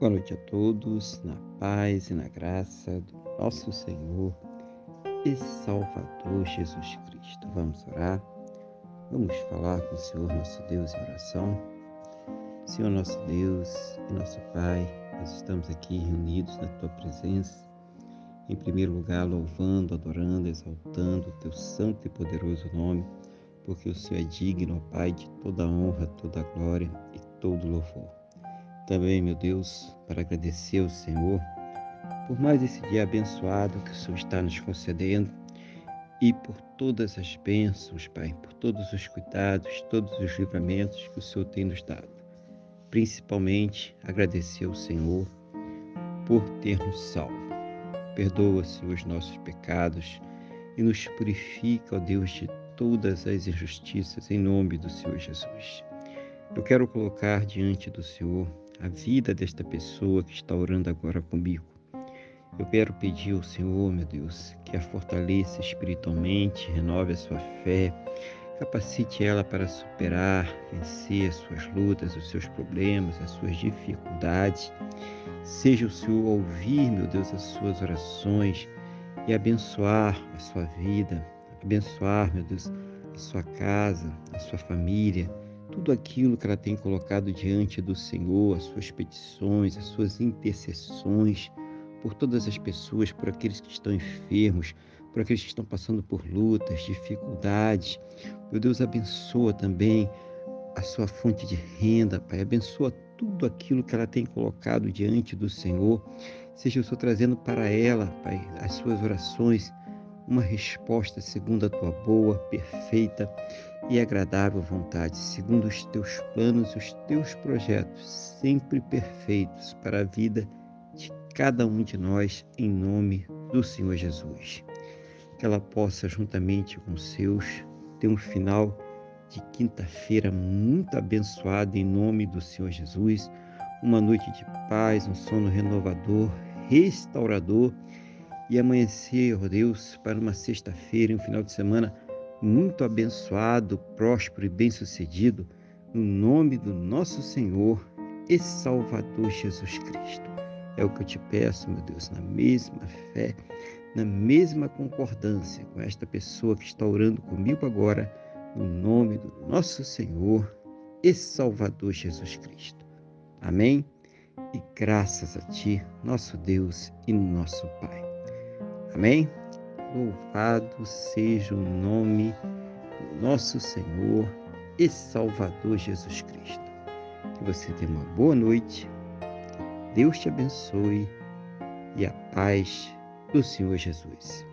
Boa noite a todos, na paz e na graça do nosso Senhor e Salvador Jesus Cristo. Vamos orar, vamos falar com o Senhor nosso Deus em oração. Senhor nosso Deus e nosso Pai, nós estamos aqui reunidos na Tua presença, em primeiro lugar louvando, adorando, exaltando o Teu santo e poderoso nome, porque o Senhor é digno, ó Pai, de toda honra, toda glória e todo louvor também, meu Deus, para agradecer ao Senhor por mais esse dia abençoado que o Senhor está nos concedendo e por todas as bênçãos, Pai, por todos os cuidados, todos os livramentos que o Senhor tem nos dado. Principalmente agradecer ao Senhor por ter nos salvo. Perdoa, Senhor, os nossos pecados e nos purifica, ó Deus, de todas as injustiças, em nome do Senhor Jesus. Eu quero colocar diante do Senhor a vida desta pessoa que está orando agora comigo. Eu quero pedir ao Senhor, meu Deus, que a fortaleça espiritualmente, renove a sua fé, capacite ela para superar, vencer as suas lutas, os seus problemas, as suas dificuldades. Seja o Senhor ouvir, meu Deus, as suas orações e abençoar a sua vida, abençoar, meu Deus, a sua casa, a sua família tudo aquilo que ela tem colocado diante do Senhor, as suas petições, as suas intercessões, por todas as pessoas, por aqueles que estão enfermos, por aqueles que estão passando por lutas, dificuldades. Meu Deus, abençoa também a sua fonte de renda, Pai. Abençoa tudo aquilo que ela tem colocado diante do Senhor. Seja o Senhor trazendo para ela, Pai, as suas orações, uma resposta segundo a tua boa, perfeita e agradável vontade, segundo os teus planos os teus projetos, sempre perfeitos para a vida de cada um de nós, em nome do Senhor Jesus. Que ela possa, juntamente com seus, ter um final de quinta-feira muito abençoado em nome do Senhor Jesus, uma noite de paz, um sono renovador, restaurador e amanhecer, ó Deus, para uma sexta-feira, um final de semana muito abençoado, próspero e bem-sucedido, no nome do nosso Senhor e Salvador Jesus Cristo. É o que eu te peço, meu Deus, na mesma fé, na mesma concordância com esta pessoa que está orando comigo agora, no nome do nosso Senhor e Salvador Jesus Cristo. Amém? E graças a Ti, nosso Deus e nosso Pai. Amém? Louvado seja o nome do nosso Senhor e Salvador Jesus Cristo. Que você tenha uma boa noite, Deus te abençoe e a paz do Senhor Jesus.